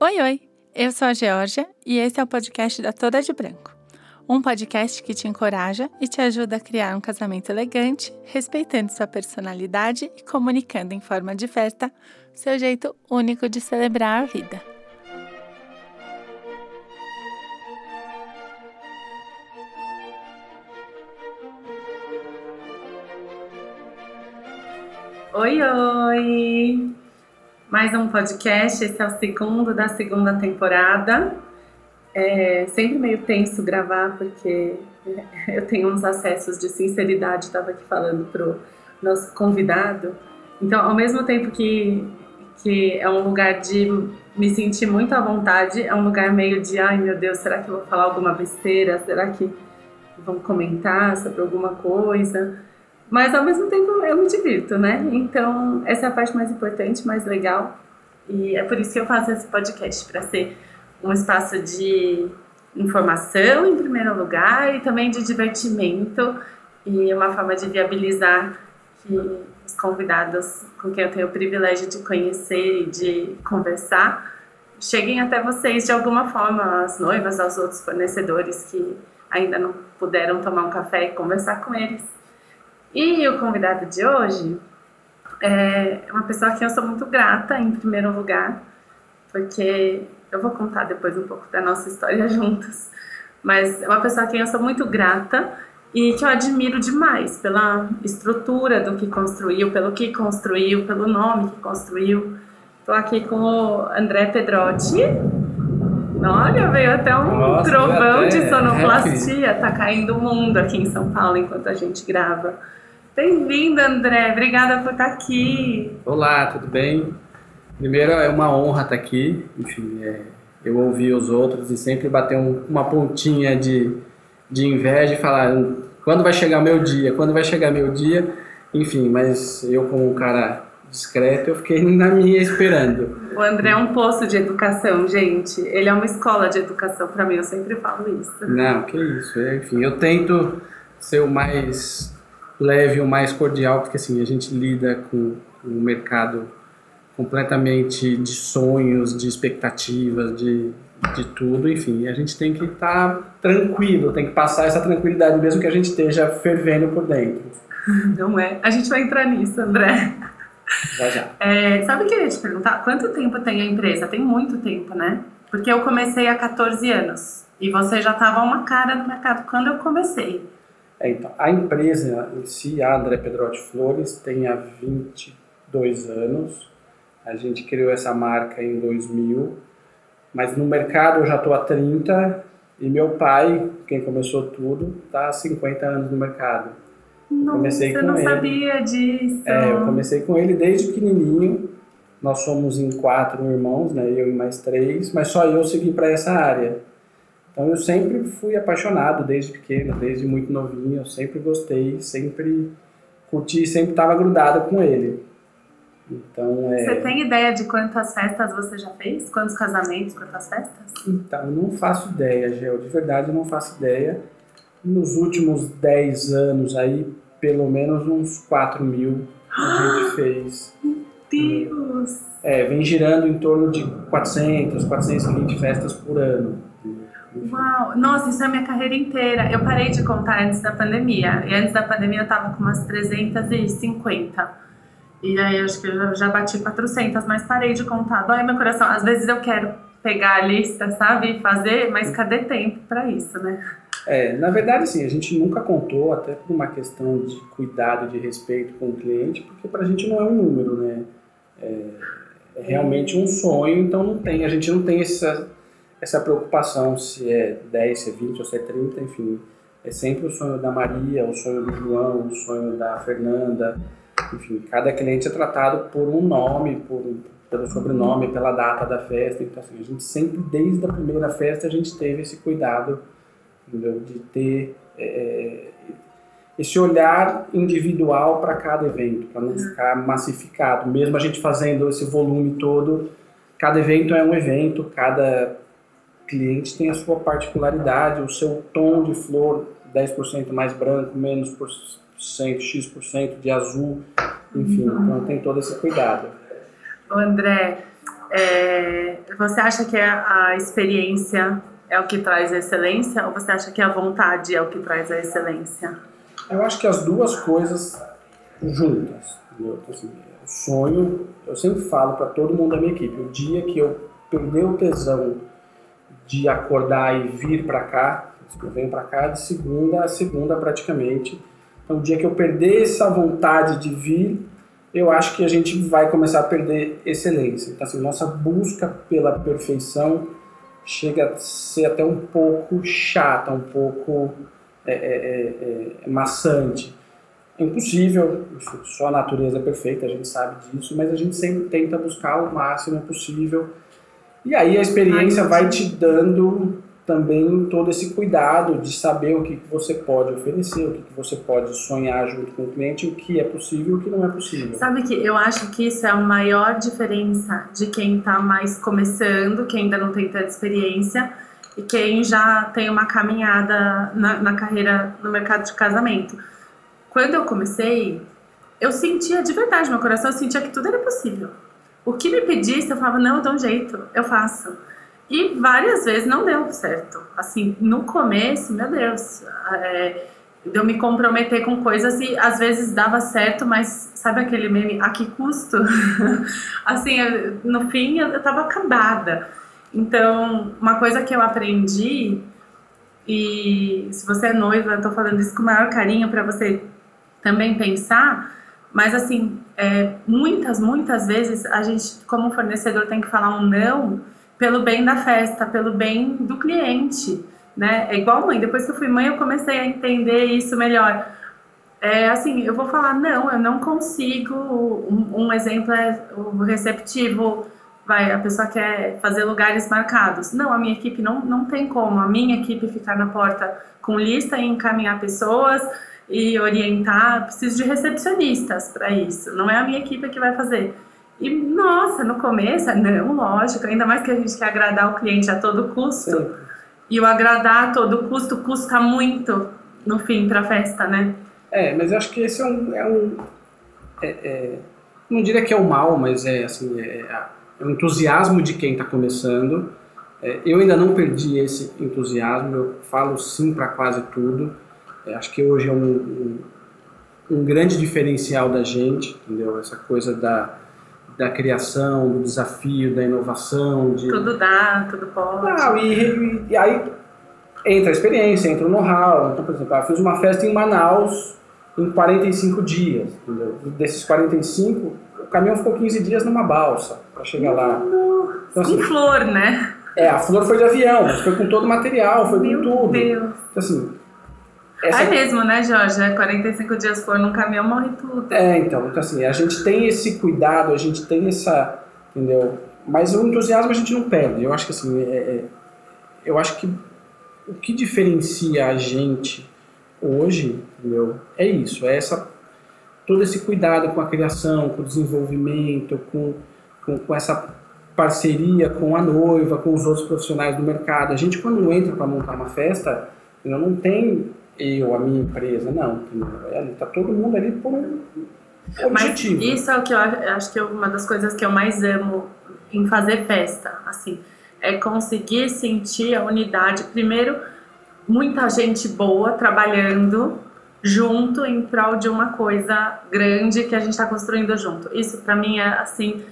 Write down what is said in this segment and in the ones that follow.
Oi, oi! Eu sou a Georgia e esse é o podcast da Toda de Branco. Um podcast que te encoraja e te ajuda a criar um casamento elegante, respeitando sua personalidade e comunicando em forma diversa seu jeito único de celebrar a vida. Oi, oi! Mais um podcast, esse é o segundo da segunda temporada. É sempre meio tenso gravar, porque eu tenho uns acessos de sinceridade, estava aqui falando pro nosso convidado. Então, ao mesmo tempo que, que é um lugar de me sentir muito à vontade, é um lugar meio de, ai meu Deus, será que eu vou falar alguma besteira? Será que vão comentar sobre alguma coisa? Mas ao mesmo tempo eu me divirto, né? Então, essa é a parte mais importante, mais legal. E é por isso que eu faço esse podcast para ser um espaço de informação em primeiro lugar e também de divertimento e uma forma de viabilizar que os convidados com quem eu tenho o privilégio de conhecer e de conversar cheguem até vocês de alguma forma, as noivas, aos outros fornecedores que ainda não puderam tomar um café e conversar com eles. E o convidado de hoje é uma pessoa a quem eu sou muito grata, em primeiro lugar, porque eu vou contar depois um pouco da nossa história juntos, mas é uma pessoa a quem eu sou muito grata e que eu admiro demais pela estrutura do que construiu, pelo que construiu, pelo nome que construiu. Estou aqui com o André Pedrotti. Olha, veio até um Nossa, trovão até de sonoplastia. Tá caindo o mundo aqui em São Paulo enquanto a gente grava. Bem-vindo, André. Obrigada por estar aqui. Olá, tudo bem? Primeiro, é uma honra estar aqui. Enfim, é, eu ouvi os outros e sempre bater um, uma pontinha de, de inveja e falar quando vai chegar meu dia, quando vai chegar meu dia. Enfim, mas eu como um cara discreto, eu fiquei na minha esperando. O André é um poço de educação, gente. Ele é uma escola de educação para mim, eu sempre falo isso. Não, que isso. É, enfim, eu tento ser o mais leve, o mais cordial, porque assim, a gente lida com um mercado completamente de sonhos, de expectativas, de, de tudo, enfim, a gente tem que estar tá tranquilo, tem que passar essa tranquilidade mesmo que a gente esteja fervendo por dentro. Não é? A gente vai entrar nisso, André. Já já. É, sabe o que eu ia te perguntar? Quanto tempo tem a empresa? Tem muito tempo, né? Porque eu comecei há 14 anos e você já estava uma cara no mercado quando eu comecei. É, então, a empresa em si, a André Pedrotti Flores, tem há 22 anos. A gente criou essa marca em 2000, mas no mercado eu já estou há 30 e meu pai, quem começou tudo, está há 50 anos no mercado. Não, comecei você com não ele. sabia disso. É, eu comecei com ele desde pequenininho. Nós somos em quatro irmãos, né? Eu e mais três, mas só eu segui para essa área. Então eu sempre fui apaixonado desde pequeno, desde muito novinho, eu sempre gostei, sempre curti, sempre estava grudado com ele. Então, é... Você tem ideia de quantas festas você já fez? Quantos casamentos, quantas festas? Então, eu não faço ideia, Gel, de verdade eu não faço ideia. Nos últimos 10 anos aí, pelo menos uns 4 mil a gente fez. Meu Deus! É, vem girando em torno de 400, 420 festas por ano. Uau! Nossa, isso é a minha carreira inteira. Eu parei de contar antes da pandemia. E antes da pandemia eu tava com umas 350. E aí acho que eu já bati 400, mas parei de contar. Dói meu coração. Às vezes eu quero pegar a lista, sabe? E fazer, mas cadê tempo para isso, né? É, na verdade, sim, a gente nunca contou, até por uma questão de cuidado, de respeito com o cliente, porque para a gente não é um número, né? É, é realmente um sonho, então não tem, a gente não tem essa essa preocupação se é 10, se é 20 ou se é 30, enfim. É sempre o sonho da Maria, o sonho do João, o sonho da Fernanda. Enfim, cada cliente é tratado por um nome, por, pelo sobrenome, pela data da festa. Então, assim, a gente sempre, desde a primeira festa, a gente teve esse cuidado entendeu? de ter é, é esse olhar individual para cada evento, para não uhum. ficar massificado. Mesmo a gente fazendo esse volume todo, cada evento é um evento, cada cliente tem a sua particularidade, o seu tom de flor 10% mais branco, menos por cento, X% de azul, enfim, uhum. então tem todo esse cuidado. André, É, você acha que a, a experiência é o que traz a excelência ou você acha que a vontade é o que traz a excelência? Eu acho que as duas coisas juntas. Assim, o sonho, eu sempre falo para todo mundo da minha equipe, o dia que eu perder o tesão de acordar e vir para cá, eu venho para cá de segunda a segunda praticamente. Então, o dia que eu perder essa vontade de vir, eu acho que a gente vai começar a perder excelência. Então, assim, nossa busca pela perfeição chega a ser até um pouco chata, um pouco é, é, é, é maçante. É impossível, só a natureza é perfeita, a gente sabe disso, mas a gente sempre tenta buscar o máximo possível. E aí a experiência vai te dando também todo esse cuidado de saber o que você pode oferecer, o que você pode sonhar junto com o cliente, o que é possível e o que não é possível. Sabe que eu acho que isso é a maior diferença de quem está mais começando, quem ainda não tem tanta experiência e quem já tem uma caminhada na, na carreira no mercado de casamento. Quando eu comecei, eu sentia de verdade, meu coração sentia que tudo era possível. O que me pedisse, eu falava, não, eu dou um jeito, eu faço. E várias vezes não deu certo. Assim, no começo, meu Deus, é, eu me comprometer com coisas e às vezes dava certo, mas sabe aquele meme, a que custo? assim, no fim eu estava acabada. Então, uma coisa que eu aprendi, e se você é noiva, eu tô falando isso com o maior carinho para você também pensar, mas assim, é, muitas, muitas vezes a gente, como fornecedor, tem que falar um não pelo bem da festa, pelo bem do cliente, né? É igual mãe. Depois que eu fui mãe, eu comecei a entender isso melhor. É assim, eu vou falar não, eu não consigo. Um, um exemplo é o receptivo. Vai, a pessoa quer fazer lugares marcados. Não, a minha equipe não, não tem como. A minha equipe ficar na porta com lista e encaminhar pessoas e orientar. Preciso de recepcionistas para isso. Não é a minha equipe que vai fazer. E, nossa, no começo, não, lógico, ainda mais que a gente quer agradar o cliente a todo custo. Sim. E o agradar a todo custo custa muito no fim para a festa, né? É, mas eu acho que esse é um. É um é, é, não diria que é o mal, mas é assim. É, é o entusiasmo de quem está começando. É, eu ainda não perdi esse entusiasmo, eu falo sim para quase tudo. É, acho que hoje é um, um, um grande diferencial da gente, entendeu? Essa coisa da da criação, do desafio, da inovação. De... Tudo dá, tudo pode. Não, e, e aí entra a experiência, entra o know-how. Então, por exemplo, eu fiz uma festa em Manaus em 45 dias. Entendeu? Desses 45, o caminhão ficou 15 dias numa balsa para chegar lá. Então, assim, com flor, né? É, a flor foi de avião, foi com todo o material, foi Meu com tudo. Deus. Então, assim, essa... É mesmo, né, Jorge? 45 dias for num caminhão, morre tudo. É, então, então, assim, a gente tem esse cuidado, a gente tem essa, entendeu? Mas o entusiasmo a gente não perde. Eu acho que, assim, é, é, eu acho que o que diferencia a gente hoje, entendeu? É isso, é essa, todo esse cuidado com a criação, com o desenvolvimento, com, com, com essa parceria com a noiva, com os outros profissionais do mercado. A gente, quando entra para montar uma festa, não tem eu, a minha empresa, não. Está todo mundo ali por um objetivo. Mas isso é o que eu acho que é uma das coisas que eu mais amo em fazer festa, assim, é conseguir sentir a unidade. Primeiro, muita gente boa trabalhando junto em prol de uma coisa grande que a gente está construindo junto. Isso para mim é assim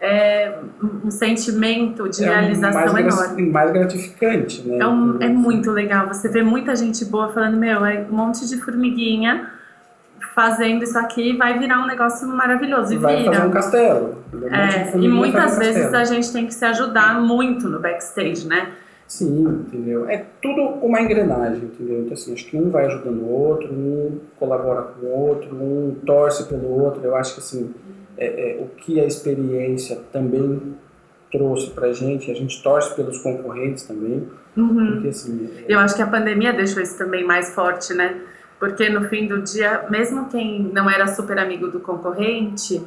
é um sentimento de é realização mais enorme. Mais gratificante, né? É, um, é muito legal. Você vê muita gente boa falando, meu, é um monte de formiguinha fazendo isso aqui vai virar um negócio maravilhoso. E vai vira. fazer um castelo. É, e muitas vezes a gente tem que se ajudar muito no backstage, né? Sim, entendeu? É tudo uma engrenagem, entendeu? Então, assim, acho que um vai ajudando o outro, um colabora com o outro, um torce pelo outro. Eu acho que, assim, é, é, o que a experiência também trouxe para a gente, a gente torce pelos concorrentes também. Uhum. Porque, assim, é... Eu acho que a pandemia deixou isso também mais forte, né? Porque no fim do dia, mesmo quem não era super amigo do concorrente,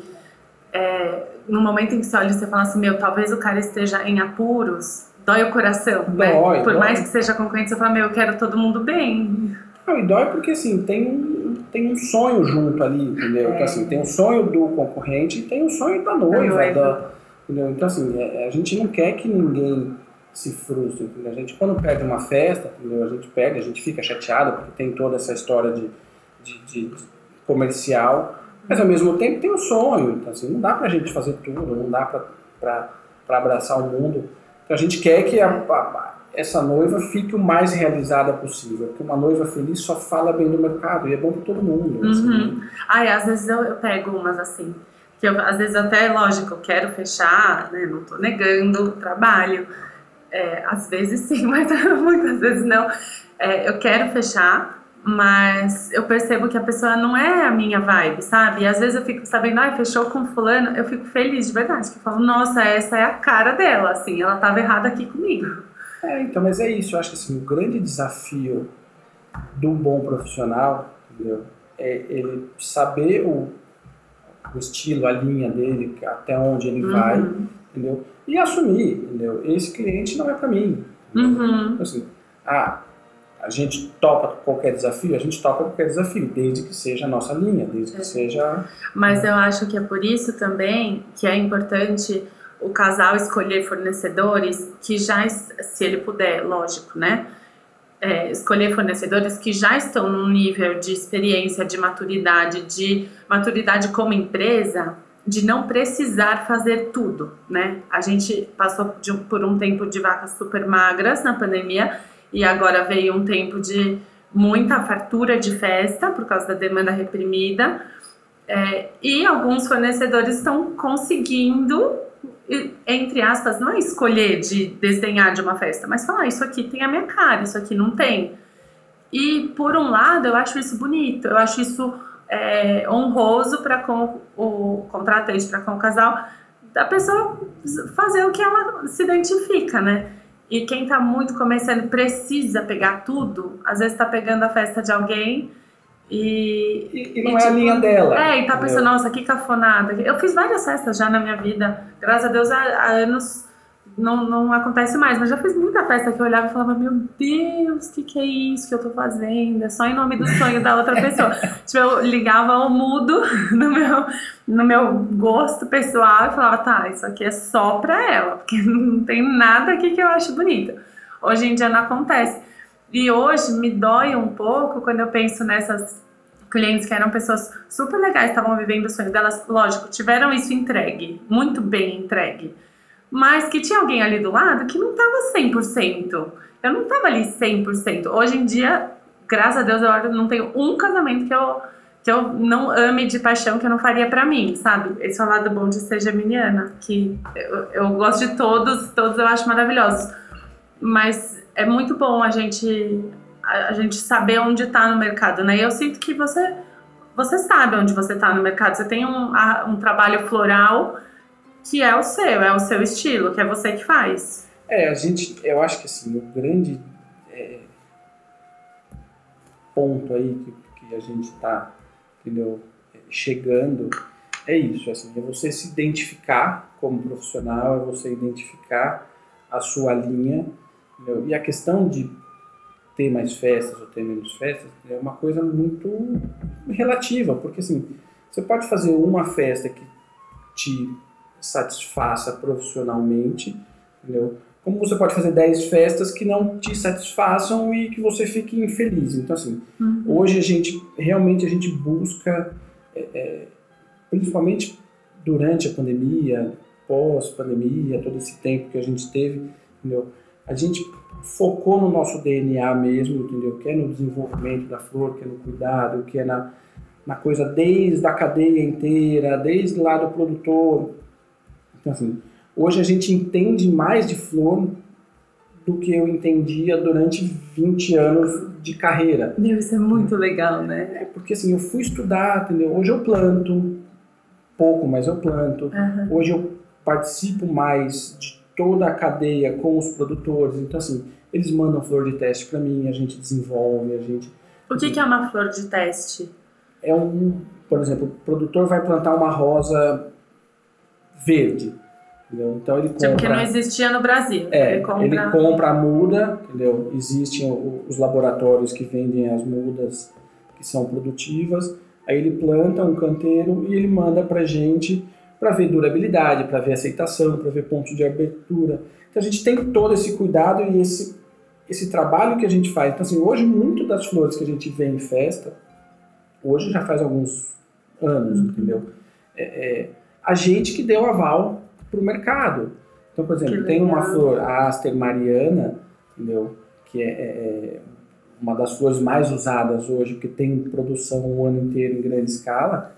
é, no momento em que você olha e você fala assim, meu, talvez o cara esteja em apuros, dói o coração, né? dói, né? Por dói. mais que seja concorrente, você fala, meu, eu quero todo mundo bem. Não, e dói porque assim, tem tem um sonho junto ali, entendeu? É. Então, assim, tem o sonho do concorrente e tem o sonho da noiva, da, Entendeu? Então, assim, é, a gente não quer que ninguém se frustre. Entendeu? A gente, quando perde uma festa, entendeu? a gente perde, a gente fica chateado, porque tem toda essa história de, de, de, de comercial, mas ao mesmo tempo tem o um sonho. Então, assim, não dá pra gente fazer tudo, não dá pra, pra, pra abraçar o mundo. Então, a gente quer que a, a, essa noiva fique o mais realizada possível. Porque uma noiva feliz só fala bem do mercado e é bom para todo mundo. Uhum. Assim. Ai, às vezes eu, eu pego umas assim que eu, às vezes até, lógico, eu quero fechar, né, não estou negando o trabalho, é, às vezes sim, mas muitas vezes não. É, eu quero fechar, mas eu percebo que a pessoa não é a minha vibe, sabe? E às vezes eu fico sabendo, ai, fechou com fulano, eu fico feliz de verdade, que eu falo, nossa, essa é a cara dela, assim, ela estava errada aqui comigo. É, então, mas é isso, eu acho que assim, o grande desafio do bom profissional, entendeu? É ele saber o o estilo, a linha dele, até onde ele uhum. vai, entendeu? E assumir, entendeu? Esse cliente não é para mim. Uhum. Então, assim, ah, a gente topa qualquer desafio, a gente topa qualquer desafio, desde que seja a nossa linha, desde que é. seja. Mas eu acho que é por isso também que é importante o casal escolher fornecedores que já, se ele puder, lógico, né? é, escolher fornecedores que já estão num nível de experiência, de maturidade, de maturidade como empresa, de não precisar fazer tudo, né? A gente passou de, por um tempo de vacas super magras na pandemia e agora veio um tempo de muita fartura de festa por causa da demanda reprimida. É, e alguns fornecedores estão conseguindo entre aspas, não é escolher de desdenhar de uma festa, mas falar, isso aqui tem a minha cara, isso aqui não tem. E, por um lado, eu acho isso bonito, eu acho isso é, honroso para com o contratante, para com o casal, da pessoa fazer o que ela se identifica, né? E quem está muito começando precisa pegar tudo, às vezes está pegando a festa de alguém e, e, e não e, é tipo, a linha dela. É, e tá pensando, nossa, que cafonada. Eu fiz várias festas já na minha vida. Graças a Deus, há, há anos não, não acontece mais, mas já fiz muita festa que eu olhava e falava, meu Deus, o que, que é isso que eu tô fazendo? É só em nome do sonho da outra pessoa. tipo, eu ligava ao mudo no meu, no meu gosto pessoal e falava, tá, isso aqui é só pra ela, porque não tem nada aqui que eu acho bonito. Hoje em dia não acontece. E hoje me dói um pouco quando eu penso nessas clientes que eram pessoas super legais, estavam vivendo o sonho delas, lógico, tiveram isso entregue, muito bem entregue. Mas que tinha alguém ali do lado que não estava 100%. Eu não estava ali 100%. Hoje em dia, graças a Deus, eu não tenho um casamento que eu que eu não ame de paixão que eu não faria para mim, sabe? Esse é o lado bom de ser geminiana, que eu, eu gosto de todos, todos eu acho maravilhosos. Mas é muito bom a gente a, gente saber onde está no mercado, né? E eu sinto que você você sabe onde você está no mercado. Você tem um, um trabalho floral que é o seu, é o seu estilo, que é você que faz. É, a gente, eu acho que assim, o grande é, ponto aí que, que a gente está, entendeu, chegando é isso, assim, é você se identificar como profissional, é você identificar a sua linha Entendeu? E a questão de ter mais festas ou ter menos festas é uma coisa muito relativa, porque assim, você pode fazer uma festa que te satisfaça profissionalmente, entendeu? Como você pode fazer 10 festas que não te satisfaçam e que você fique infeliz. Então, assim, uhum. hoje a gente, realmente a gente busca, é, é, principalmente durante a pandemia, pós-pandemia, todo esse tempo que a gente teve, entendeu? A gente focou no nosso DNA mesmo, entendeu? Que é no desenvolvimento da flor, que é no cuidado, que é na, na coisa desde a cadeia inteira, desde lá do produtor. Então, assim, hoje a gente entende mais de flor do que eu entendia durante 20 anos de carreira. Meu, isso é muito legal, né? É porque assim, eu fui estudar, entendeu? Hoje eu planto, pouco, mas eu planto. Uhum. Hoje eu participo mais de toda a cadeia com os produtores. Então, assim, eles mandam flor de teste para mim, a gente desenvolve, a gente... O que, que é uma flor de teste? É um, por exemplo, o produtor vai plantar uma rosa verde, entendeu? Então ele compra... Tipo que não existia no Brasil. É, ele compra, ele compra a muda, entendeu? Existem os laboratórios que vendem as mudas que são produtivas, aí ele planta um canteiro e ele manda pra gente para ver durabilidade, para ver aceitação, para ver pontos de abertura. Então a gente tem todo esse cuidado e esse, esse trabalho que a gente faz. Então, assim, hoje, muito das flores que a gente vê em festa, hoje já faz alguns anos, entendeu? É, é, a gente que deu aval para o mercado. Então, por exemplo, tem uma flor, a Aster Mariana, entendeu? que é, é, é, uma das flores mais usadas hoje, que tem produção o ano inteiro em grande escala.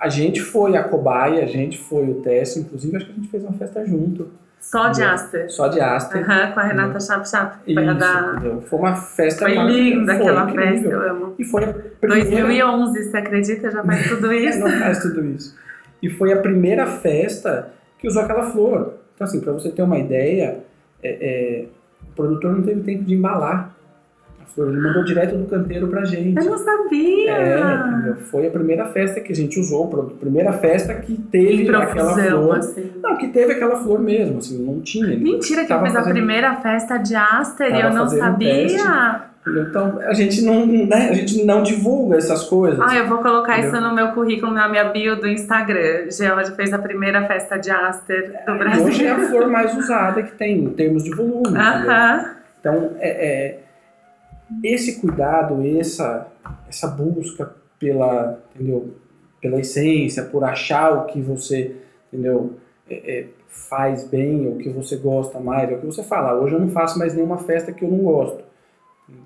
É, a gente foi a cobaia, a gente foi o teste, inclusive acho que a gente fez uma festa junto. Só de Aster. Só de Aster. Uhum, com a Renata Chap Chap. Foi, Isso, da... foi uma festa Foi linda aquela festa, eu amo. E foi a primeira... 2011, você acredita? Já faz tudo isso. Não faz tudo isso. E foi a primeira festa que usou aquela flor. Então, assim, para você ter uma ideia, é, é, o produtor não teve tempo de embalar ele mandou direto do canteiro pra gente. Eu não sabia! É, foi a primeira festa que a gente usou, a primeira festa que teve aquela flor. Assim. Não, que teve aquela flor mesmo, assim, não tinha. Mentira, que eu fiz fazendo... a primeira festa de Aster e eu não sabia! Então, a gente não, né, a gente não divulga essas coisas. Ah, eu vou colocar entendeu? isso no meu currículo, na minha bio do Instagram. George fez a primeira festa de Aster do Brasil. Hoje é a flor mais usada que tem, em termos de volume. -huh. Então, é, é, esse cuidado, essa, essa busca pela, entendeu, pela essência, por achar o que você, entendeu, é, é, faz bem, o que você gosta mais, é o que você fala. Hoje eu não faço mais nenhuma festa que eu não gosto.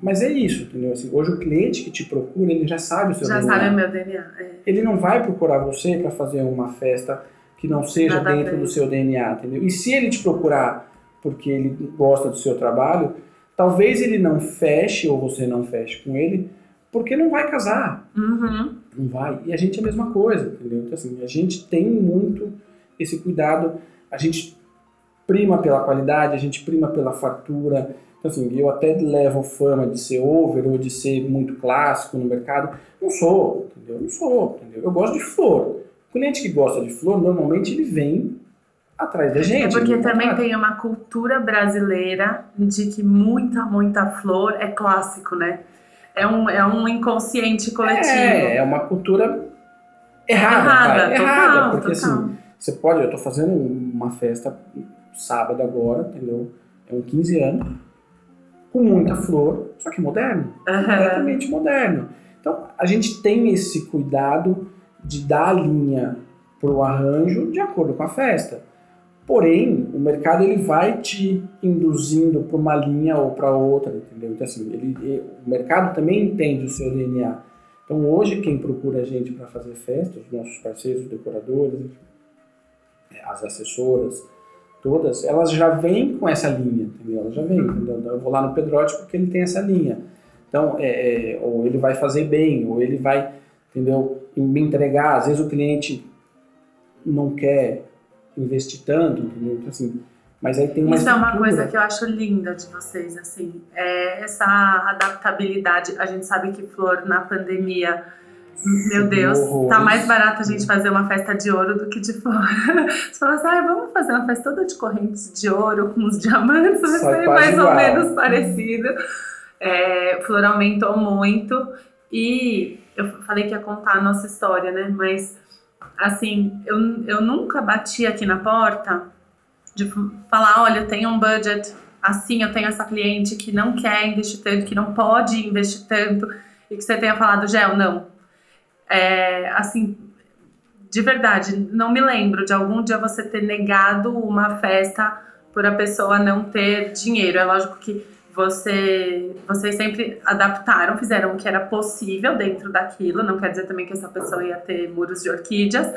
Mas é isso, entendeu? Assim, hoje o cliente que te procura, ele já sabe o seu já DNA. Já sabe o meu DNA. É. Ele não vai procurar você para fazer uma festa que não seja Nada dentro do seu DNA, entendeu? E se ele te procurar porque ele gosta do seu trabalho, talvez ele não feche ou você não feche com ele, porque não vai casar. Uhum. Não vai. E a gente é a mesma coisa, entendeu? Então, assim, a gente tem muito esse cuidado, a gente prima pela qualidade, a gente prima pela fartura, então, assim, eu até levo fama de ser over ou de ser muito clássico no mercado. Não sou, entendeu? Não sou, entendeu? Eu gosto de flor. O cliente que gosta de flor, normalmente ele vem atrás da gente. É porque também tem uma cultura brasileira de que muita, muita flor é clássico, né? É um, é um inconsciente coletivo. É, é uma cultura errada. Errada, total, errada porque total. assim, você pode, eu tô fazendo uma festa sábado agora, entendeu? É um 15 anos com muita flor, só que moderno, uhum. completamente moderno. Então a gente tem esse cuidado de dar a linha para o arranjo de acordo com a festa. Porém, o mercado ele vai te induzindo para uma linha ou para outra, entendeu? Então assim, ele, o mercado também entende o seu DNA. Então hoje quem procura a gente para fazer festas, os nossos parceiros, os decoradores, as assessoras, todas, elas já vêm com essa linha, entendeu? Elas já vêm, entendeu? Então, eu vou lá no Pedrote porque ele tem essa linha. Então, é, é, ou ele vai fazer bem, ou ele vai, entendeu, me entregar. Às vezes o cliente não quer investir tanto, entendeu? Então, assim, mas aí tem uma Isso é uma coisa que eu acho linda de vocês, assim, é essa adaptabilidade. A gente sabe que flor na pandemia meu Deus, tá mais barato a gente fazer uma festa de ouro do que de flor. Você fala assim, ah, vamos fazer uma festa toda de correntes de ouro com os diamantes, vai ser mais igual. ou menos parecido. É, flor aumentou muito e eu falei que ia contar a nossa história, né? Mas, assim, eu, eu nunca bati aqui na porta de falar, olha, eu tenho um budget assim, eu tenho essa cliente que não quer investir tanto, que não pode investir tanto, e que você tenha falado, Gel, não, é, assim, de verdade, não me lembro de algum dia você ter negado uma festa por a pessoa não ter dinheiro. É lógico que você, vocês sempre adaptaram, fizeram o que era possível dentro daquilo. Não quer dizer também que essa pessoa ia ter muros de orquídeas.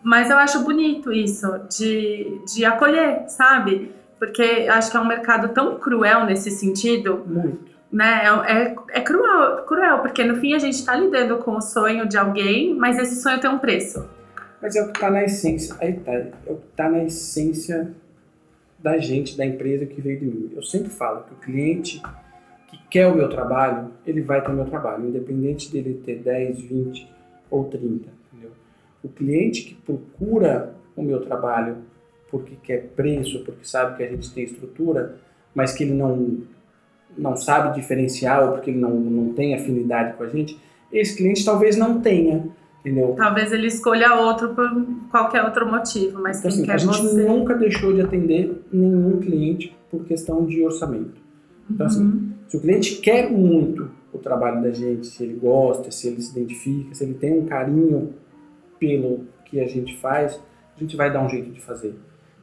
Mas eu acho bonito isso, de, de acolher, sabe? Porque acho que é um mercado tão cruel nesse sentido. Muito né? É, é, é, cruel, cruel, porque no fim a gente está lidando com o sonho de alguém, mas esse sonho tem um preço. Mas é o que está na essência, aí tá, é o que está na essência da gente, da empresa que veio de mim. Eu sempre falo que o cliente que quer o meu trabalho, ele vai ter o meu trabalho, independente dele ter 10, 20 ou 30, entendeu? O cliente que procura o meu trabalho porque quer preço, porque sabe que a gente tem estrutura, mas que ele não não sabe diferenciar ou porque ele não, não tem afinidade com a gente, esse cliente talvez não tenha. Entendeu? Talvez ele escolha outro por qualquer outro motivo, mas Então, quem assim, quer a gente você. nunca deixou de atender nenhum cliente por questão de orçamento. Então, assim, Uhum. se o cliente quer muito o trabalho da gente, se ele gosta, se ele se identifica, se ele tem um carinho pelo que a gente faz, a gente vai dar um jeito de fazer.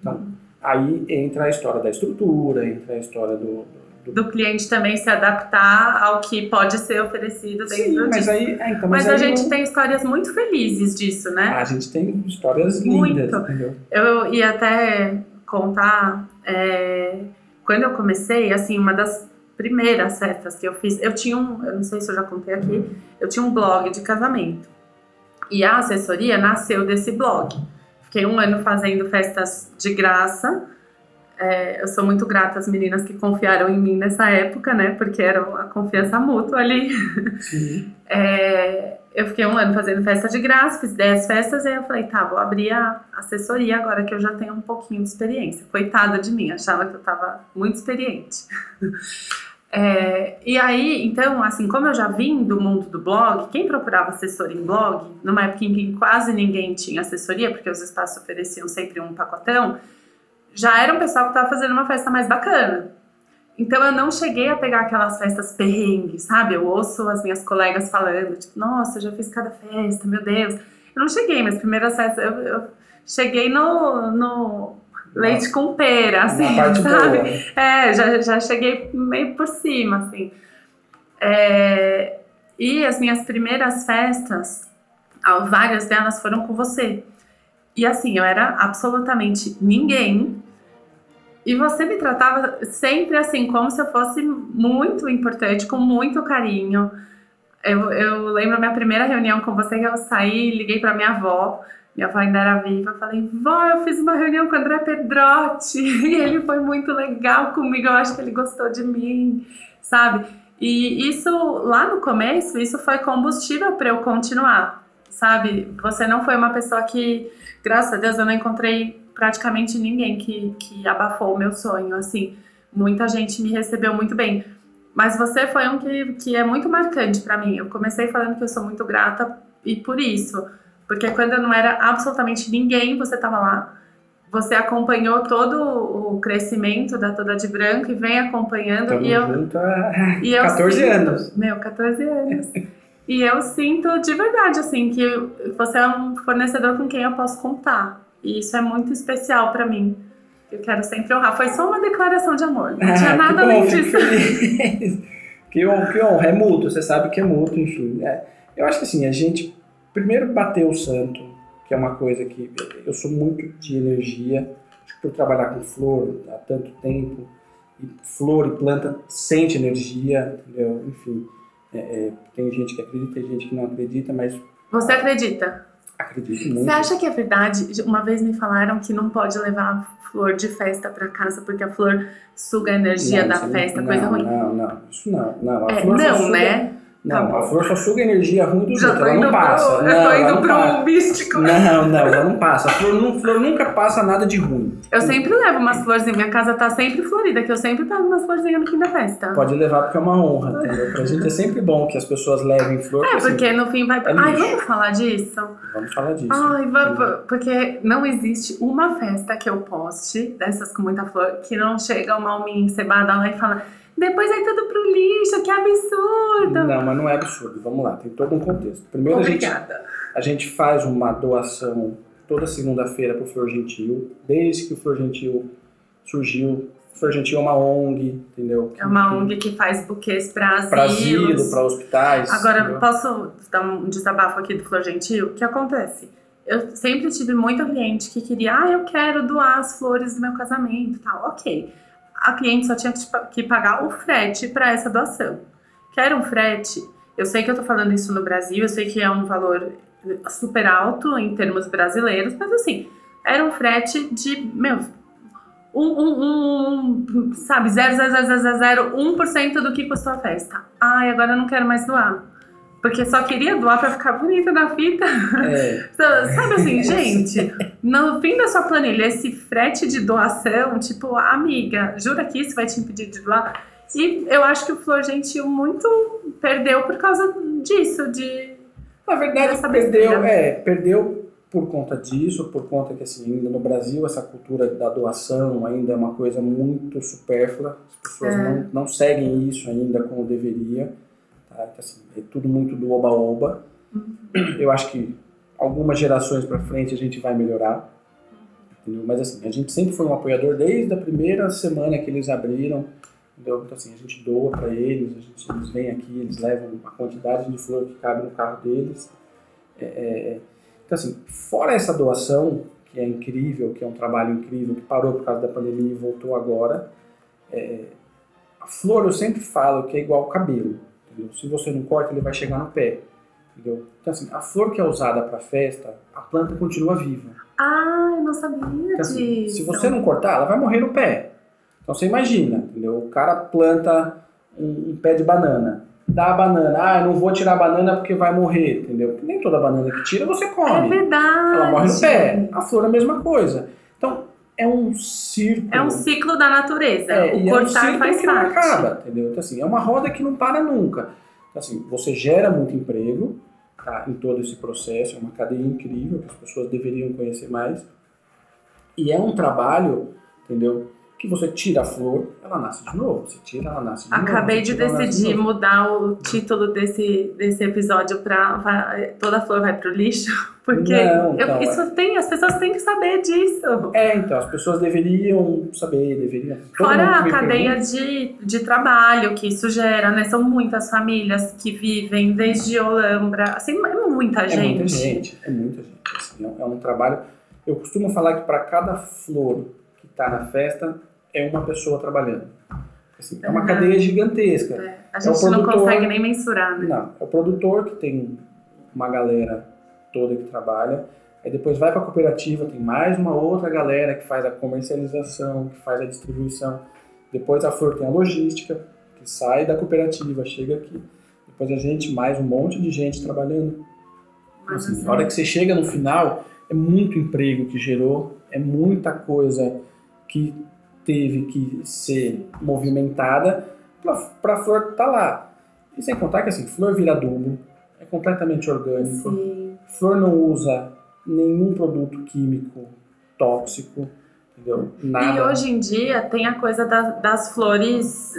Então, aí entra a história da estrutura, entra a história do. do, do... cliente também se adaptar ao que pode ser oferecido dentro Sim, mas disso. aí. é, então, Mas, mas a aí gente não- tem histórias muito felizes disso, né? A gente tem histórias Muito. lindas, entendeu? Eu ia até contar, é, quando eu comecei, assim, uma das primeiras festas que eu fiz, eu tinha um, eu não sei se eu já contei aqui, eu tinha um blog de casamento. E a assessoria nasceu desse blog. Fiquei um ano fazendo festas de graça. É, eu sou muito grata às meninas que confiaram em mim nessa época, né? Porque era a confiança mútua ali. Sim. É, eu fiquei um ano fazendo festa de graça, fiz 10 festas, e aí eu falei, tá, vou abrir a assessoria agora que eu já tenho um pouquinho de experiência. Coitada de mim, achava que eu tava muito experiente. É, e aí, então, assim, como eu já vim do mundo do blog, quem procurava assessoria em blog, numa época em que quase ninguém tinha assessoria, porque os espaços ofereciam sempre um pacotão, já era um pessoal que estava fazendo uma festa mais bacana. Então eu não cheguei a pegar aquelas festas perrengues, sabe? Eu ouço as minhas colegas falando, tipo, nossa, eu já fiz cada festa, meu Deus. Eu não cheguei, mas primeiras festas, eu, eu cheguei no, no leite com pera, assim, sabe? boa. É, já, já cheguei meio por cima, assim. É, e as minhas primeiras festas, ah, várias delas foram com você. E assim, eu era absolutamente ninguém. E você me tratava sempre assim, como se eu fosse muito importante, com muito carinho. Eu, eu lembro a minha primeira reunião com você, que eu saí, liguei para minha avó. Minha avó ainda era viva. Falei, vó, eu fiz uma reunião com o André Pedrotti. E ele foi muito legal comigo. Eu acho que ele gostou de mim, sabe? E isso, lá no começo, isso foi combustível para eu continuar, sabe? Você não foi uma pessoa que, graças a Deus, eu não encontrei praticamente ninguém que, que abafou o meu sonho, assim. Muita gente me recebeu muito bem. Mas você foi um que, que é muito marcante para mim. Eu comecei falando que eu sou muito grata e por isso. Porque quando eu não era absolutamente ninguém, você estava lá. Você acompanhou todo o crescimento da Toda de Branco e vem acompanhando. Estamos e eu, juntos há e eu 14 sinto- anos. Meu, 14 anos. e eu sinto de verdade, assim, que você é um fornecedor com quem eu posso contar. E isso é muito especial pra mim. Eu quero sempre honrar. Foi só uma declaração de amor. Não tinha Ah, nada que além disso. que honra, que honra. É mútuo, você sabe que é mútuo, enfim. É, eu acho que assim, a gente primeiro bateu o santo, que é uma coisa que eu sou muito de energia, acho que por trabalhar com flor há tanto tempo, e flor e planta sente energia, entendeu? Enfim, é, é, tem gente que acredita, tem gente que não acredita, mas Você acredita? Acredito muito. Você acha que é verdade? Uma vez me falaram que não pode levar flor de festa pra casa porque a flor suga a energia Não, da festa, não, coisa ruim. Não, não, isso não. Não, a É, não, suga- né? Não, Tá a só suga energia ruim do Já outro, tô ela não passa. pro, não, eu tô indo pro passa. místico. Não, não, ela não passa. A flor, não, flor nunca passa nada de ruim. Eu sempre levo umas florzinhas. Minha casa tá sempre florida, que eu sempre pego umas florzinhas no fim da festa. Pode levar porque é uma honra, entendeu? Pra gente é sempre bom que as pessoas levem flor. É, assim, porque no fim vai. é Ai, lixo. vamos falar disso? Vamos falar disso. Ai, va- porque não existe uma festa que eu poste, dessas com muita flor, que não chega uma alminha encebada lá e fala. Depois vai tudo pro lixo, que absurdo! Não, mas não é absurdo. Vamos lá, tem todo um contexto. Primeiro a gente, Obrigada. a gente faz uma doação toda segunda-feira pro Flor Gentil. Desde que o Flor Gentil surgiu. O Flor Gentil é uma ONG, entendeu? É uma Que- ONG que faz buquês pra asilos. Asilo, para hospitais. Agora, entendeu? posso dar um desabafo aqui do Flor Gentil? O que acontece? Eu sempre tive muito cliente que queria, ah, eu quero doar as flores do meu casamento tal. Ok. A cliente só tinha que pa- que pagar o frete para essa doação. Quer um frete? Eu sei que eu tô falando isso no Brasil, eu sei que é um valor super alto em termos brasileiros, mas assim, era um frete de, meu, um, um, um sabe, 0,0001% do que custou a festa. Ai, agora eu não quero mais doar. Porque só queria doar pra ficar bonita na fita. É, Sabe assim, gente, no fim da sua planilha, esse frete de doação, tipo, amiga, jura que isso vai te impedir de doar? E eu acho que o Flor Gentil muito perdeu por causa disso, de Na verdade, perdeu, é, perdeu por conta disso, por conta que assim, ainda no Brasil essa cultura da doação ainda é uma coisa muito supérflua, as pessoas é. não, não seguem isso ainda como deveria, tá? Então, assim, é tudo muito do oba-oba. Uhum. Eu acho que algumas gerações para frente a gente vai melhorar, entendeu? mas assim, a gente sempre foi um apoiador desde a primeira semana que eles abriram, entendeu? Então assim, a gente doa para eles, a gente, eles vêm aqui, eles levam a quantidade de flor que cabe no carro deles, é, é, então, assim, fora essa doação, que é incrível, que é um trabalho incrível, que parou por causa da pandemia e voltou agora, é, a flor eu sempre falo que é igual ao cabelo. Entendeu? Se você não corta, ele vai chegar no pé. Entendeu? Então, assim, a flor que é usada para festa, a planta continua viva. Ah, eu não sabia então, assim, Se você não cortar, ela vai morrer no pé. Então, você imagina, entendeu? O cara planta um, um pé de banana da banana. Ah, eu não vou tirar a banana porque vai morrer, entendeu? Nem toda banana que tira você come. É verdade. Ela morre no pé. A flor é a mesma coisa. Então, é um círculo. É um ciclo da natureza. É, o cortar é um faz que parte. não acaba, entendeu? Então, assim, é uma roda que não para nunca. Então, assim, você gera muito emprego tá, em todo esse processo, é uma cadeia incrível que as pessoas deveriam conhecer mais. E é um trabalho, entendeu? Que você tira a flor, ela nasce de novo. Você tira, ela nasce de Acabei novo. Acabei de decidir de mudar o título desse, desse episódio para Toda Flor Vai Pro Lixo. Porque Não, então, eu, isso é... tem, as pessoas têm que saber disso. É, então, as pessoas deveriam saber, deveriam. Fora a cadeia de, de trabalho que isso gera, né? São muitas famílias que vivem desde Olambra. Assim, é muita gente. É muita gente, é muita gente. Assim, é um trabalho. Eu costumo falar que para cada flor que está na festa, é uma pessoa trabalhando. Assim, é uma uhum. cadeia gigantesca. É. A gente é produtor, não consegue nem mensurar, né? Não, é o produtor que tem uma galera toda que trabalha, aí depois vai para a cooperativa, tem mais uma outra galera que faz a comercialização, que faz a distribuição, depois a flor tem a logística, que sai da cooperativa, chega aqui, depois a gente, mais um monte de gente trabalhando. Assim, assim, na hora que você chega no final, é muito emprego que gerou, é muita coisa que teve que ser movimentada para a flor estar tá lá. E sem contar que assim, flor vira adubo, é completamente orgânico. Sim. Flor não usa nenhum produto químico tóxico, entendeu? Nada. E hoje em dia tem a coisa das, das flores,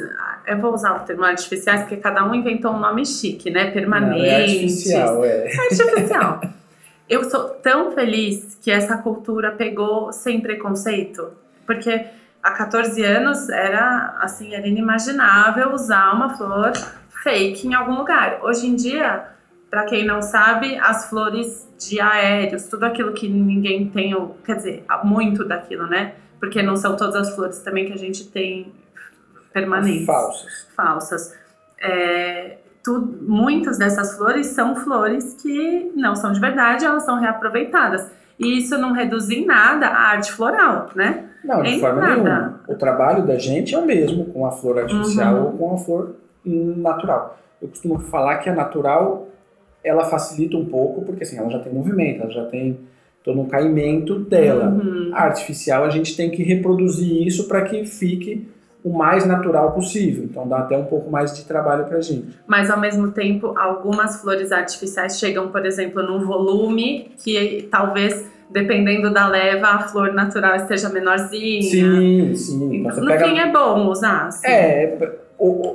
eu vou usar o termo artificiais porque cada um inventou um nome chique, né? Permanente. Não, é artificial, é. é artificial. eu sou tão feliz que essa cultura pegou sem preconceito, porque há 14 anos era assim, era inimaginável usar uma flor fake em algum lugar. Hoje em dia, para quem não sabe, as flores de aéreos, tudo aquilo que ninguém tem, quer dizer, muito daquilo, né? Porque não são todas as flores também que a gente tem permanentes. Falsas. Falsas. É, tu, muitas dessas flores são flores que não são de verdade, elas são reaproveitadas. E isso não reduz em nada a arte floral, né? Não, de em forma nada. nenhuma. O trabalho da gente é o mesmo com a flor artificial uhum. ou com a flor natural. Eu costumo falar que a natural ela facilita um pouco porque assim ela já tem movimento, ela já tem todo um caimento dela. Uhum. A artificial a gente tem que reproduzir isso para que fique o mais natural possível. Então dá até um pouco mais de trabalho para a gente. Mas ao mesmo tempo, algumas flores artificiais chegam, por exemplo, num volume que talvez dependendo da leva, a flor natural esteja menorzinha. Sim, sim. Então, no pega... fim é bom usar. Assim. É,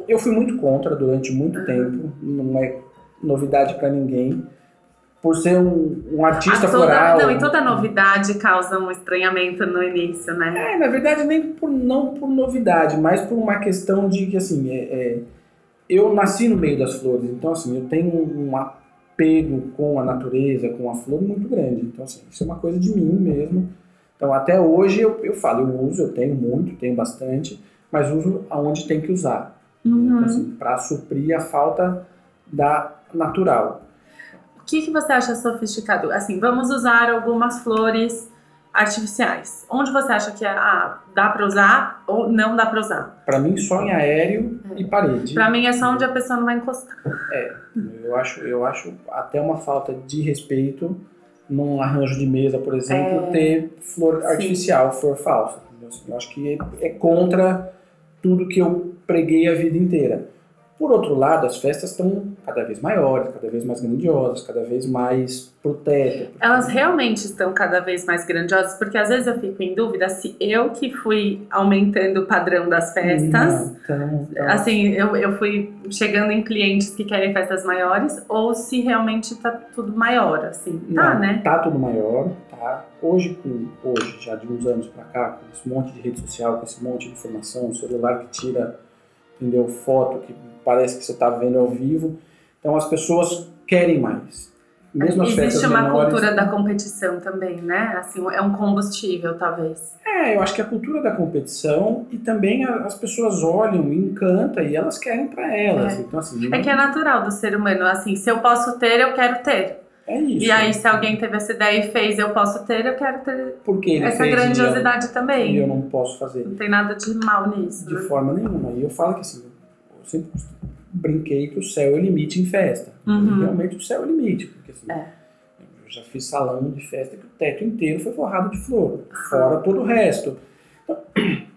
eu fui muito contra durante muito uhum. tempo, não é novidade para ninguém por ser um, um artista toda, floral. Não, e toda novidade causa um estranhamento no início, né? É, na verdade, nem por, não por novidade, mas por uma questão de que, assim, é, é, eu nasci no meio das flores, então, assim, eu tenho um apego com a natureza, com a flor muito grande. Então, assim, isso é uma coisa de mim mesmo. Então, até hoje eu, eu falo, eu uso, eu tenho muito, tenho bastante, mas uso aonde tem que usar. Uhum. Então, assim, para suprir a falta da natural que, que você acha sofisticado? Assim, vamos usar algumas flores artificiais. Onde você acha que ah, dá para usar ou não dá para usar? Para mim, só em aéreo é. e parede. Para mim, é só onde a pessoa não vai encostar. É, eu acho, eu acho até uma falta de respeito num arranjo de mesa, por exemplo, é... ter flor artificial, Sim. flor falsa. Eu acho que é, é contra tudo que eu preguei a vida inteira. Por outro lado, as festas estão cada vez maiores, cada vez mais grandiosas, cada vez mais pro teto. Elas realmente estão cada vez mais grandiosas, porque às vezes eu fico em dúvida se eu que fui aumentando o padrão das festas, então, então, assim, eu, eu fui chegando em clientes que querem festas maiores, ou se realmente tá tudo maior, assim. Tá, não, né? Tá tudo maior, tá? Hoje, com, hoje, já de uns anos pra cá, com esse monte de rede social, com esse monte de informação, um celular que tira, entendeu, foto que parece que você está vendo ao vivo. Então as pessoas querem mais. Mesmo as Existe uma menores, cultura da competição também, né? Assim, é um combustível, talvez. É, eu acho que a cultura da competição e também as pessoas olham encanta e elas querem para elas. É. Então assim, É que é natural do ser humano, assim, se eu posso ter, eu quero ter. é isso. E aí, se alguém teve essa ideia e fez, eu posso ter, eu quero ter Porque ele essa fez e eu- grandiosidade e também. eu não posso fazer Não tem nada de mal nisso. de né? forma nenhuma. E eu falo que assim, sempre brinquei que o céu é o limite em festa. Uhum. Realmente o céu é o limite, porque assim, É. eu já fiz salão de festa que o teto inteiro foi forrado de flor, fora todo o resto.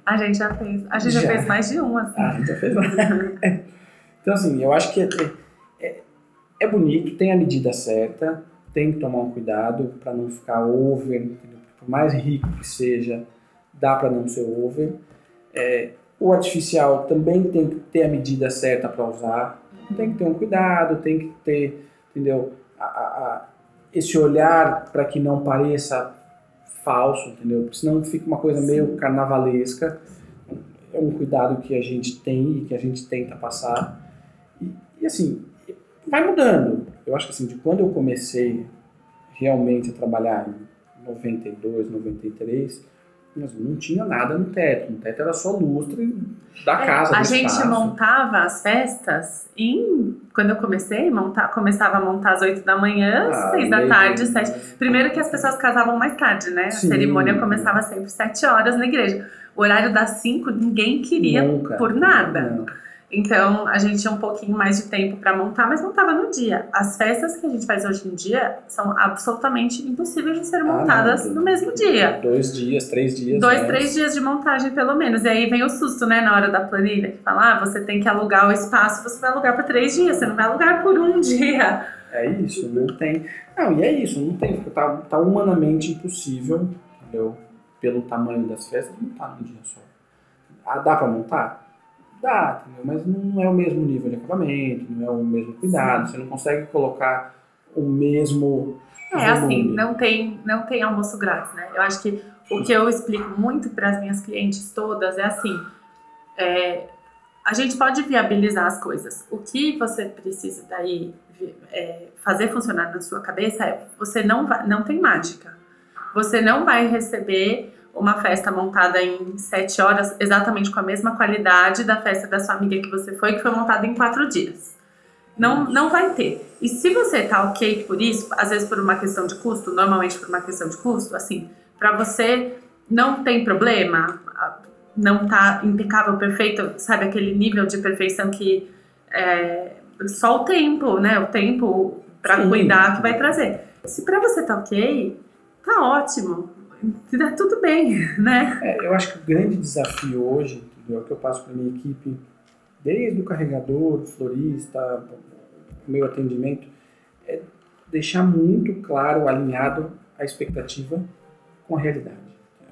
A gente já fez. A gente já, Já. fez mais de um, assim. Ah, a gente já fez Então, assim, eu acho que é, é, é bonito, tem a medida certa, tem que tomar um cuidado para não ficar over, por mais rico que seja, dá para não ser over. É, o artificial também tem que ter a medida certa para usar, tem que ter um cuidado, tem que ter, entendeu? A- a- a- esse olhar para que não pareça falso, entendeu? Porque senão fica uma coisa meio carnavalesca. É um cuidado que a gente tem e que a gente tenta passar. E, e, assim, vai mudando. Eu acho que assim, de quando eu comecei realmente a trabalhar em 92, 93, mas não tinha nada no teto. No teto era só lustre da casa, É, a gente espaço. montava as festas em. Quando eu comecei, montar, começava a montar às 8 da manhã, Ah, 6 da tarde, 7. Primeiro que as pessoas casavam mais tarde, né? Sim. A cerimônia começava sempre 7 horas na igreja. O horário das 5 ninguém queria Nunca. por nada. Não. Então a gente tinha um pouquinho mais de tempo para montar, mas montava no dia. As festas que a gente faz hoje em dia são absolutamente impossíveis de Ah, montadas não. no mesmo dia. Dois dias, três dias. Dois, né? três dias de montagem, pelo menos. E aí vem o susto, né, na hora da planilha. Que fala, ah, você tem que alugar o espaço, você vai alugar por três dias, você não vai alugar por um dia. É isso, não tem. Não, e é isso, não tem, porque tá, tá humanamente impossível, entendeu? Pelo tamanho das festas, montar num dia só. Ah, dá pra montar? Dá, entendeu? Mas não é o mesmo nível de acabamento, não é o mesmo cuidado, você não consegue colocar o mesmo. É assim, volume. não tem, não tem almoço grátis, né? Eu acho que o que eu explico muito para as minhas clientes todas é assim: é, a gente pode viabilizar as coisas. O que você precisa daí é, fazer funcionar na sua cabeça é você não vai, não tem mágica. Você não vai receber uma festa montada em sete horas exatamente com a mesma qualidade da festa da sua amiga que você foi, que foi montada em quatro dias. Não, não vai ter. E se você tá ok por isso, às vezes por uma questão de custo, normalmente por uma questão de custo, assim, para você não tem problema, não tá impecável, perfeito, sabe aquele nível de perfeição que é, só o tempo, né? O tempo para cuidar que vai trazer. Se para você tá ok, tá ótimo, tá tudo bem, né? É, eu acho que o grande desafio hoje? É o que eu passo para minha equipe, desde o carregador, florista, meu atendimento, é deixar muito claro, alinhado a expectativa com a realidade.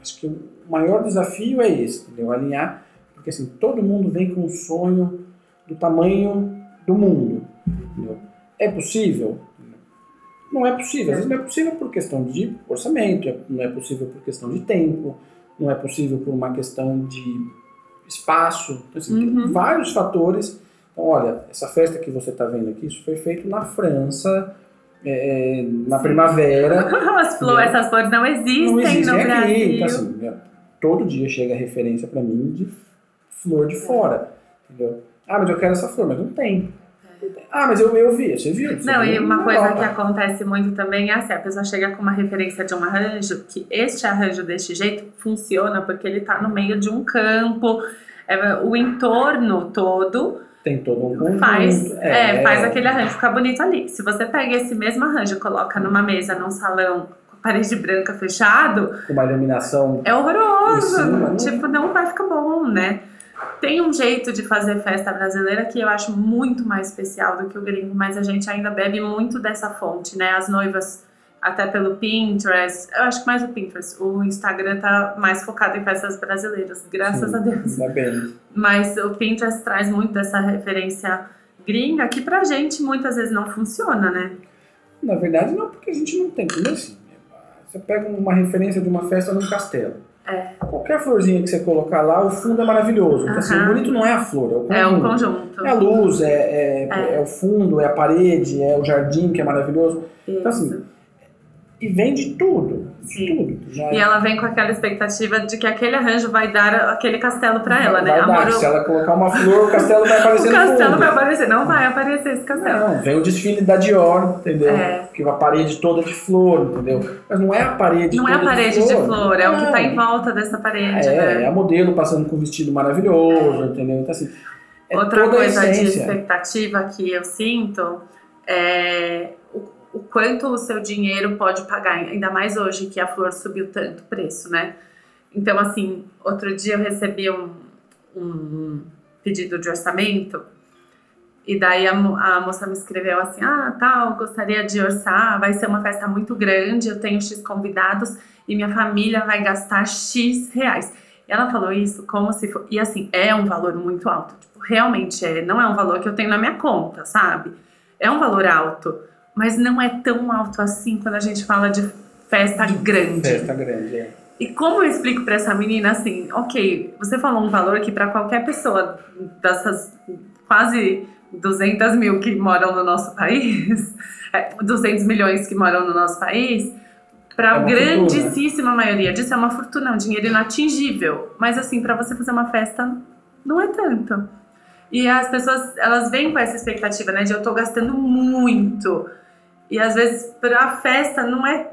Acho que o maior desafio é esse, entendeu? Alinhar, porque assim, todo mundo vem com um sonho do tamanho do mundo, entendeu? É possível? Não é possível. Às vezes não é possível por questão de orçamento, é- não é possível por questão de tempo, não é possível por uma questão de espaço. Então, assim, Uhum. tem vários fatores. Então, olha, essa festa que você está vendo aqui, isso foi feito na França, é, na Sim. primavera. As flores, essas flores não existem, não existem no aqui. Brasil. Então, assim, né, todo dia chega referência para mim de flor de fora. Entendeu? Ah, mas eu quero essa flor, mas não tem. Ah, mas eu, eu vi, você viu? Você Não, viu e uma na coisa que acontece muito também é assim, a pessoa chega com uma referência de um arranjo, que este arranjo deste jeito funciona porque ele tá no meio de um campo, é, o entorno todo Tem todo um conjunto. faz, é, faz aquele arranjo ficar bonito ali. Se você pega esse mesmo arranjo e coloca numa mesa, num salão, com parede branca fechado, Com uma iluminação é horroroso. Isso, não- tipo, não vai ficar bom, né? Tem um jeito de fazer festa brasileira que eu acho muito mais especial do que o gringo, mas a gente ainda bebe muito dessa fonte, né? As noivas, até pelo Pinterest, eu acho que mais o Pinterest, o Instagram tá mais focado em festas brasileiras, graças Sim, a Deus. Ainda bem. Mas o Pinterest traz muito dessa referência gringa que pra gente muitas vezes não funciona, né? Na verdade, não, porque a gente não tem. Primeiro assim, você pega uma referência de uma festa num castelo. É. Qualquer florzinha que você colocar lá, o fundo é maravilhoso. Então, assim, o bonito não é a flor, é o conjunto. É conjunto. É a luz, é, é, É. é o fundo, é a parede, é o jardim que é maravilhoso. Então, assim, Isso. E vem de tudo. De Sim. tudo. Já E ela vem com aquela expectativa de que aquele arranjo vai dar aquele castelo pra ela, né? Vai dar. Amor, Se ela colocar uma flor, o castelo vai o aparecer no castelo vai aparecer. Não vai aparecer esse castelo. Não, vem o desfile da Dior, entendeu? É. Que a parede toda de flor, entendeu? Mas não é a parede Não é a parede de flor, é o que tá em volta dessa parede, É, né? é a modelo passando com um vestido maravilhoso, entendeu? Então, assim, é Outra coisa de expectativa que eu sinto é o, quanto o seu dinheiro pode pagar, ainda mais hoje que a flor subiu tanto o preço, né? Então, assim, outro dia eu recebi um, um pedido de orçamento e daí a, a moça me escreveu assim, ah, tal, gostaria de orçar, vai ser uma festa muito grande, eu tenho X convidados e minha família vai gastar X reais. Ela falou isso como se for. E assim, é um valor muito alto. Tipo, realmente é. Não é um valor que eu tenho na minha conta, sabe? É um valor alto. Mas não é tão alto assim quando a gente fala de festa grande. Festa grande, é. E como eu explico pra essa menina assim, ok, você falou um valor que pra qualquer pessoa dessas quase 200 mil que moram no nosso país, é, 200 milhões que moram no nosso país, É pra uma grandíssima maioria disso é uma fortuna, um dinheiro inatingível. Mas assim, pra você fazer uma festa, não é tanto. E as pessoas, elas vêm com essa expectativa, né, de eu tô gastando muito. E às vezes pra festa não é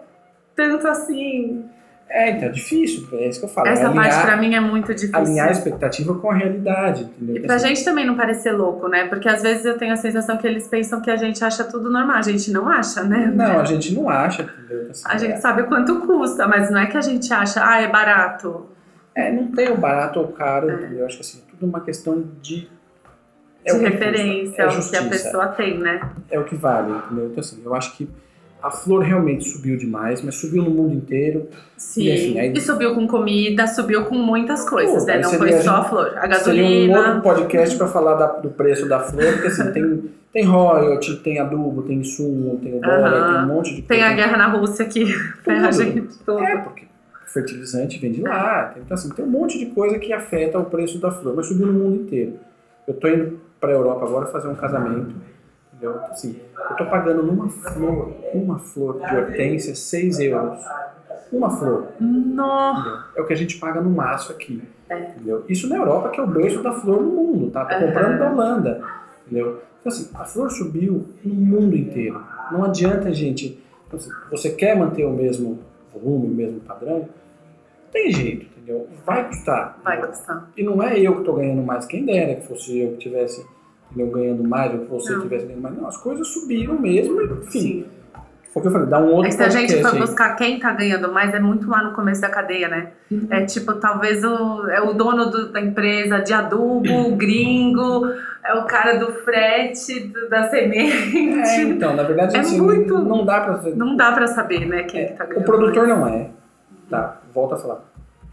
tanto assim. É, então é difícil, é isso que eu falo. Essa é parte alinhar, pra mim é muito difícil. alinhar a expectativa com a realidade, entendeu? E pra assim, gente também não parecer louco, né? Porque às vezes eu tenho a sensação que eles pensam que a gente acha tudo normal. A gente não acha, né? Não, a gente não acha, entendeu? Assim, A gente sabe quanto custa, mas não é que a gente acha, ah, é barato. É, não tem o barato ou o caro, entendeu? Eu acho que assim, é tudo uma questão de. De é o que referência custa, é ao que a pessoa tem, né? É o que vale, entendeu? Então, assim, eu acho que a flor realmente subiu demais, mas subiu no mundo inteiro. Sim. E, assim, aí- E subiu com comida, subiu com muitas coisas, Tudo, né? Não foi a só a flor. A Seria um gasolina. outro podcast para falar da- do preço da flor, porque assim, tem, tem royalty, tem adubo, tem insumo, tem o dólar, tem um monte de Tem coisa. a guerra na Rússia que ferra a gente tudo. É, porque fertilizante vem de lá. Então, assim, tem um monte de coisa que afeta o preço da flor, mas subiu no mundo inteiro. Eu tô indo para a Europa agora fazer um casamento, entendeu? Assim, eu tô pagando numa flor, uma flor de hortênsia, 6 euros. Uma flor, Nossa. É o que a gente paga no maço aqui, É. entendeu? Isso na Europa, que é o berço da flor no mundo, tá? Tô comprando da Holanda, entendeu? Então, assim, a flor subiu no mundo inteiro. Não adianta, gente... então, assim, você quer manter o mesmo volume, o mesmo padrão, tem jeito, entendeu? Vai custar. Vai custar. E não é eu que estou ganhando mais, quem dera que fosse eu que tivesse entendeu, ganhando mais, ou que você Não. tivesse ganhando mais. Não, as coisas subiram mesmo, enfim. Sim. Foi o que eu falei, dá um outro É que se a gente for buscar quem tá ganhando mais, é muito lá no começo da cadeia, né? Uhum. É tipo, talvez o, é o dono do- da empresa de adubo, o gringo, é o cara do frete, do- da É, semente. então, na verdade, É assim, muito- não dá pra... Não dá pra saber, né, quem que tá ganhando O produtor mais. não é. Tá, volta a falar.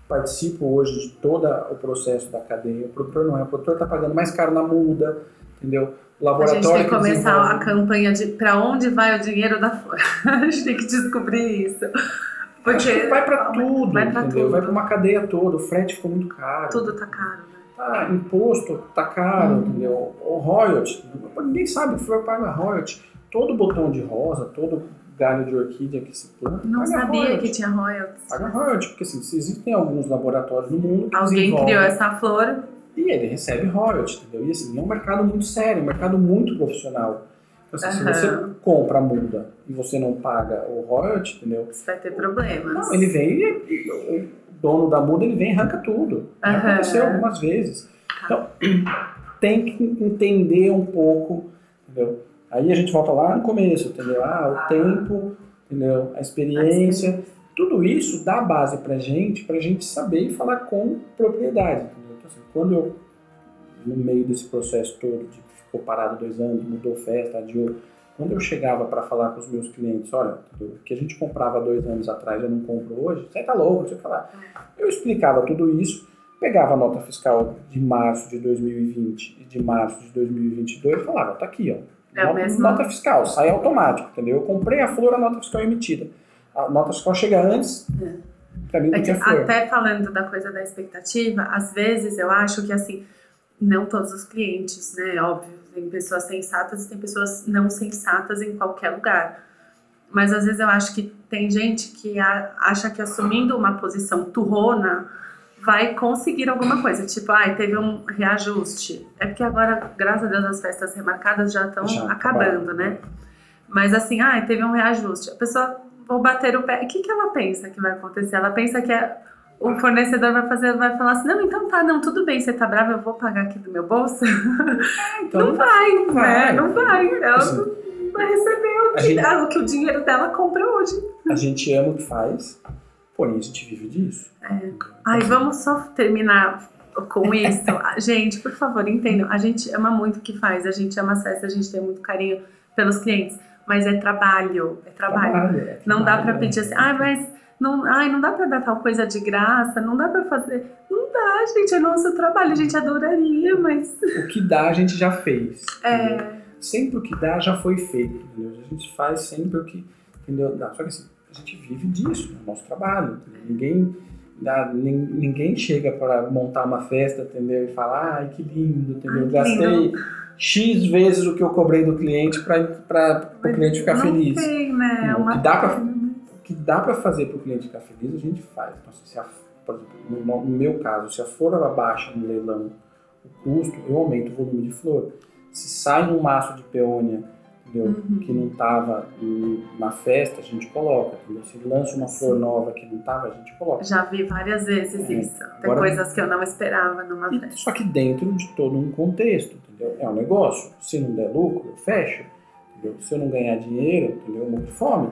Participo hoje de todo o processo da cadeia. O produtor não é. O produtor está pagando mais caro na muda, entendeu? O A laboratório gente tem que que começar a campanha de pra onde vai o dinheiro da flor. a gente tem que descobrir isso. Porque vai para tudo, vai pra entendeu? tudo. Vai para uma cadeia toda. O frete ficou muito caro. tudo tá caro, né? Tá, imposto tá caro, Uhum. entendeu? O royalty, ninguém sabe que flor paga royalty. Todo botão de rosa, todo galho de orquídea que se planta, Não paga sabia royalty. que tinha royalties. Paga royalty, porque assim, se existem alguns laboratórios no mundo que Alguém criou essa flor, e ele recebe royalty, entendeu? E assim, é um mercado muito sério, um mercado muito profissional. Então, assim, Aham. se você compra a muda e você não paga o royalty, entendeu? você vai ter problemas. Não, ele vem e, o dono da muda ele vem e arranca tudo. Já Aham. aconteceu algumas vezes. Então, tem que entender um pouco, entendeu? Aí a gente volta lá no começo, entendeu? Ah, o tempo, entendeu? A experiência, tudo isso dá base pra gente, pra gente saber e falar com propriedade, entendeu? Então, assim, quando eu no meio desse processo todo, de que ficou parado dois anos, mudou festa, adiou. Quando eu chegava para falar com os meus clientes, olha, o que a gente comprava dois anos atrás eu não compro hoje, você tá louco, que lá. Eu explicava tudo isso, pegava a nota fiscal de março de 2020 e de março de 2022 e falava, tá aqui, ó. É nota, mesmo? nota fiscal, sai automático, entendeu? Eu comprei a flor, a nota fiscal é emitida. A nota fiscal chega antes, É. pra mim, É que flor. até falando da coisa da expectativa, às vezes eu acho que assim, não todos os clientes, né? Óbvio, tem pessoas sensatas e tem pessoas não sensatas em qualquer lugar. Mas às vezes eu acho que tem gente que acha que assumindo uma posição turrona vai conseguir alguma coisa. Tipo, ai, teve um reajuste. É porque agora, graças a Deus, as festas remarcadas já estão Já acabando, né? Mas assim, ai, teve um reajuste. A pessoa vou bater o pé. O que, que ela pensa que vai acontecer? Ela pensa que é- o fornecedor vai fazer, vai falar assim, não, então tá, não, tudo bem, você tá brava, eu vou pagar aqui do meu bolso. Então, não vai, né? vai. Não vai. Ela Assim, não vai receber o que, gente- ah, o que o dinheiro dela compra hoje. a gente ama o que faz, porém a gente vive disso. Ai, vamos só terminar com isso. Gente, por favor, entendam. A gente ama muito o que faz, a gente ama festas, a gente tem muito carinho pelos clientes, mas é trabalho, é trabalho. é Não dá trabalho, pra é- pedir assim, ah, mas não, ai, não dá pra dar tal coisa de graça, não dá pra fazer. Não dá, gente, é nosso trabalho, a gente adoraria, mas. O que dá a gente já fez. entendeu? É, Sempre o que dá já foi feito. Entendeu? A gente faz sempre o que entendeu? dá. Só que assim, a gente vive disso, é o nosso trabalho. Ninguém, dá, nin- ninguém chega para montar uma festa entendeu? e falar, ai que lindo, entendeu? Gastei X vezes o que eu cobrei do cliente para o cliente ficar não feliz. tem, né? Não, Uma o que dá pena, né? O que dá para fazer para o cliente ficar feliz, a gente faz. Então, se a, por exemplo, no, meu caso, se a flor ela baixa no leilão o custo, eu aumento o volume de flor. Se sai um maço de peônia entendeu? Uhum. que não estava na festa, a gente coloca. Entendeu? Se lança uma flor nova que não estava, a gente coloca. Já vi várias vezes É, isso. Tem agora- coisas que eu não esperava numa E- festa. só que dentro de todo um contexto, entendeu? É um negócio. Se não der lucro, eu fecho. Entendeu? Se eu não ganhar dinheiro, entendeu? eu morro de fome.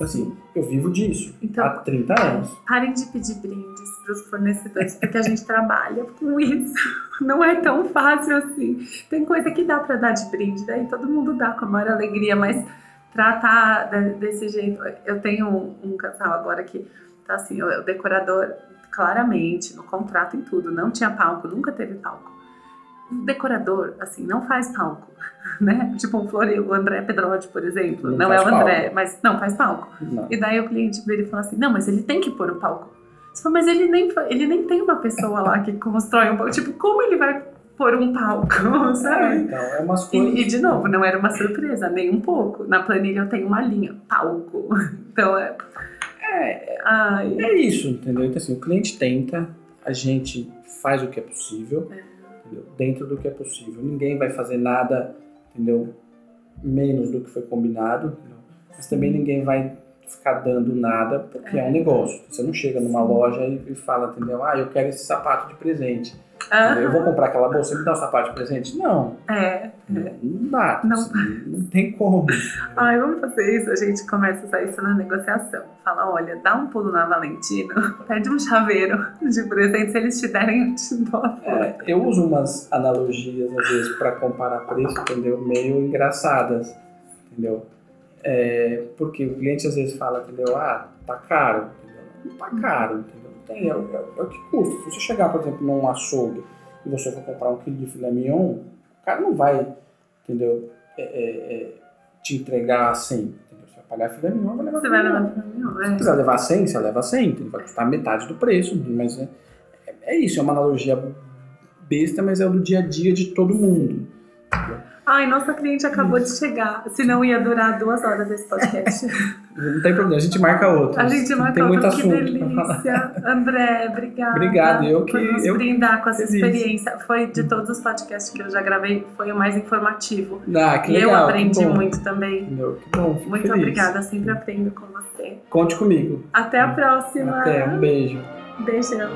Assim, eu vivo disso Então- há 30 anos. Parem de pedir brindes para os fornecedores, porque a gente trabalha com isso. Não é tão fácil assim. Tem coisa que dá para dar de brinde, daí todo mundo dá com a maior alegria, mas tratar de- desse jeito. Eu tenho um, casal agora que tá assim, o decorador, claramente, no contrato, em tudo, não tinha palco, nunca teve palco. Decorador, assim, não faz palco, né? Tipo um Flori, o André Pedrotti, por exemplo. Não Não, é o André, palco. mas não faz palco. Não. E daí o cliente vira e fala assim: não, mas ele tem que pôr o palco. Você fala, mas ele nem, ele nem tem uma pessoa lá que constrói um palco. Tipo, como ele vai pôr um palco, É, sabe? então, é umas coisas. E, e, de novo, não era uma surpresa, nem um pouco. Na planilha eu tenho uma linha, palco. Então é. É, Ai, é isso, entendeu? Então, assim, o cliente tenta, a gente faz o que é possível, entendeu? dentro do que é possível. Ninguém vai fazer nada, entendeu? Menos do que foi combinado, entendeu? mas também ninguém vai ficar dando nada, porque é, um negócio. Você não chega numa loja e, e fala, entendeu? Ah, eu quero esse sapato de presente. Eu vou comprar aquela bolsa, me dá um sapato de presente? Não, é. não, não dá. Não. assim, não tem como. Ai, vamos fazer isso. A gente começa a usar isso na negociação. Fala, olha, dá um pulo na Valentino, pede um chaveiro de presente. Se eles te derem, eu te dou a. É, eu uso umas analogias, às vezes, para comparar preço, entendeu? Meio engraçadas, entendeu? É, porque o cliente às vezes fala, entendeu? Ah, tá caro? Não tá caro, entendeu? Tem, é, o- é é o que custa. Se você chegar, por exemplo, num açougue e você for comprar um quilo de filé mignon, o cara não vai, entendeu? É, é, é, te entregar a 100, entendeu? Você vai pagar filé mignon, vai levar Você filé vai mignon. levar pra mim, Se né? quiser levar 100, você leva 100, entendeu? vai custar metade do preço, mas é, é- é isso, é uma analogia besta, mas é o do dia a dia de todo mundo. Ai, nossa cliente acabou de chegar. Senão ia durar duas horas esse podcast. Não tem problema, a gente marca outro. A gente marca tem muito outro, que pra falar. delícia. André, obrigada. Obrigado, eu que- Por nos eu brindar com essa experiência. Foi de todos os podcasts que eu já gravei, foi o mais informativo. Ah, que e legal, eu que aprendi muito também. Entendeu? Que bom, Muito feliz. obrigada, sempre aprendo com você. Conte comigo. Até a próxima. Até, um beijo. Beijão.